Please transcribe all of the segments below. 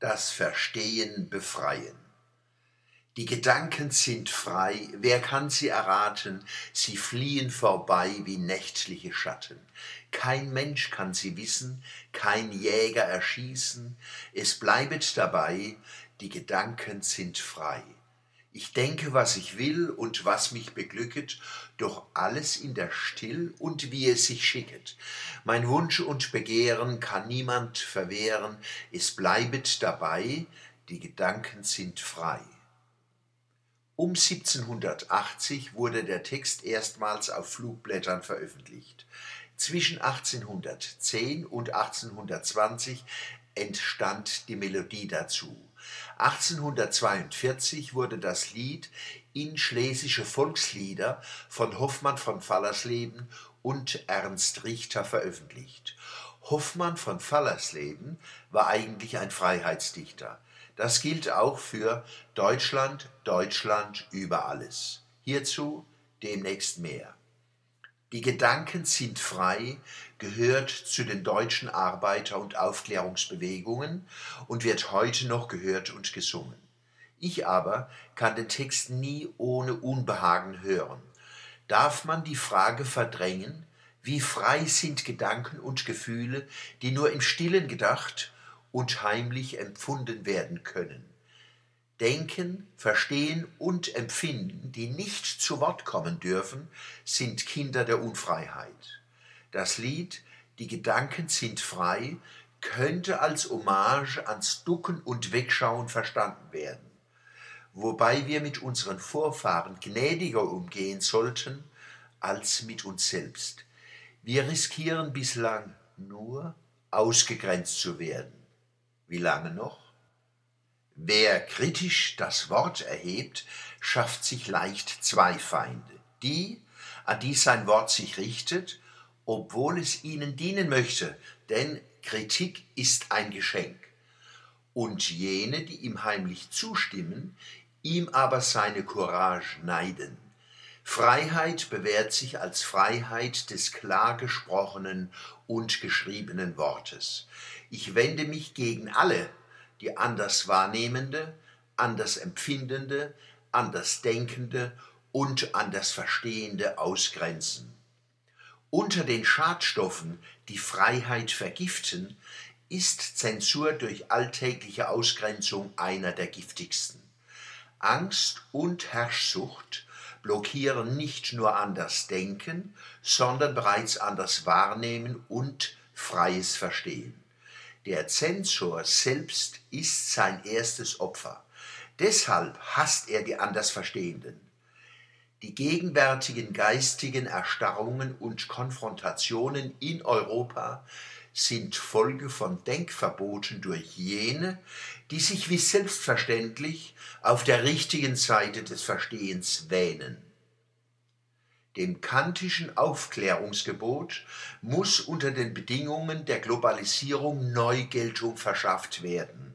das Verstehen befreien. Die Gedanken sind frei, wer kann sie erraten, sie fliehen vorbei wie nächtliche Schatten. Kein Mensch kann sie wissen, kein Jäger erschießen, es bleibet dabei, die Gedanken sind frei. Ich denke, was ich will und was mich beglücket, doch alles in der Still und wie es sich schicket. Mein Wunsch und Begehren kann niemand verwehren, es bleibet dabei, die Gedanken sind frei. Um 1780 wurde der Text erstmals auf Flugblättern veröffentlicht. Zwischen 1810 und 1820 entstand die Melodie dazu. 1842 wurde das Lied in Schlesische Volkslieder von Hoffmann von Fallersleben und Ernst Richter veröffentlicht. Hoffmann von Fallersleben war eigentlich ein Freiheitsdichter. Das gilt auch für Deutschland, Deutschland über alles. Hierzu demnächst mehr. Die Gedanken sind frei gehört zu den deutschen Arbeiter- und Aufklärungsbewegungen und wird heute noch gehört und gesungen. Ich aber kann den Text nie ohne Unbehagen hören. Darf man die Frage verdrängen, wie frei sind Gedanken und Gefühle, die nur im stillen gedacht und heimlich empfunden werden können? Denken, Verstehen und Empfinden, die nicht zu Wort kommen dürfen, sind Kinder der Unfreiheit. Das Lied Die Gedanken sind frei könnte als Hommage ans Ducken und Wegschauen verstanden werden, wobei wir mit unseren Vorfahren gnädiger umgehen sollten als mit uns selbst. Wir riskieren bislang nur, ausgegrenzt zu werden. Wie lange noch? Wer kritisch das Wort erhebt, schafft sich leicht zwei Feinde. Die, an die sein Wort sich richtet, obwohl es ihnen dienen möchte, denn Kritik ist ein Geschenk. Und jene, die ihm heimlich zustimmen, ihm aber seine Courage neiden. Freiheit bewährt sich als Freiheit des klar gesprochenen und geschriebenen Wortes. Ich wende mich gegen alle, die anders wahrnehmende, anders empfindende, anders denkende und anders verstehende ausgrenzen. Unter den Schadstoffen, die Freiheit vergiften, ist Zensur durch alltägliche Ausgrenzung einer der giftigsten. Angst und Herrschsucht blockieren nicht nur anders Denken, sondern bereits anders Wahrnehmen und freies Verstehen. Der Zensor selbst ist sein erstes Opfer. Deshalb hasst er die Andersverstehenden. Die gegenwärtigen geistigen Erstarrungen und Konfrontationen in Europa sind Folge von Denkverboten durch jene, die sich wie selbstverständlich auf der richtigen Seite des Verstehens wähnen. Dem kantischen Aufklärungsgebot muss unter den Bedingungen der Globalisierung Neugeltung verschafft werden.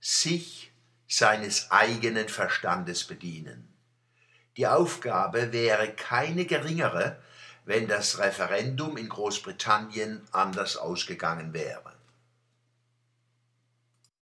Sich seines eigenen Verstandes bedienen. Die Aufgabe wäre keine geringere, wenn das Referendum in Großbritannien anders ausgegangen wäre.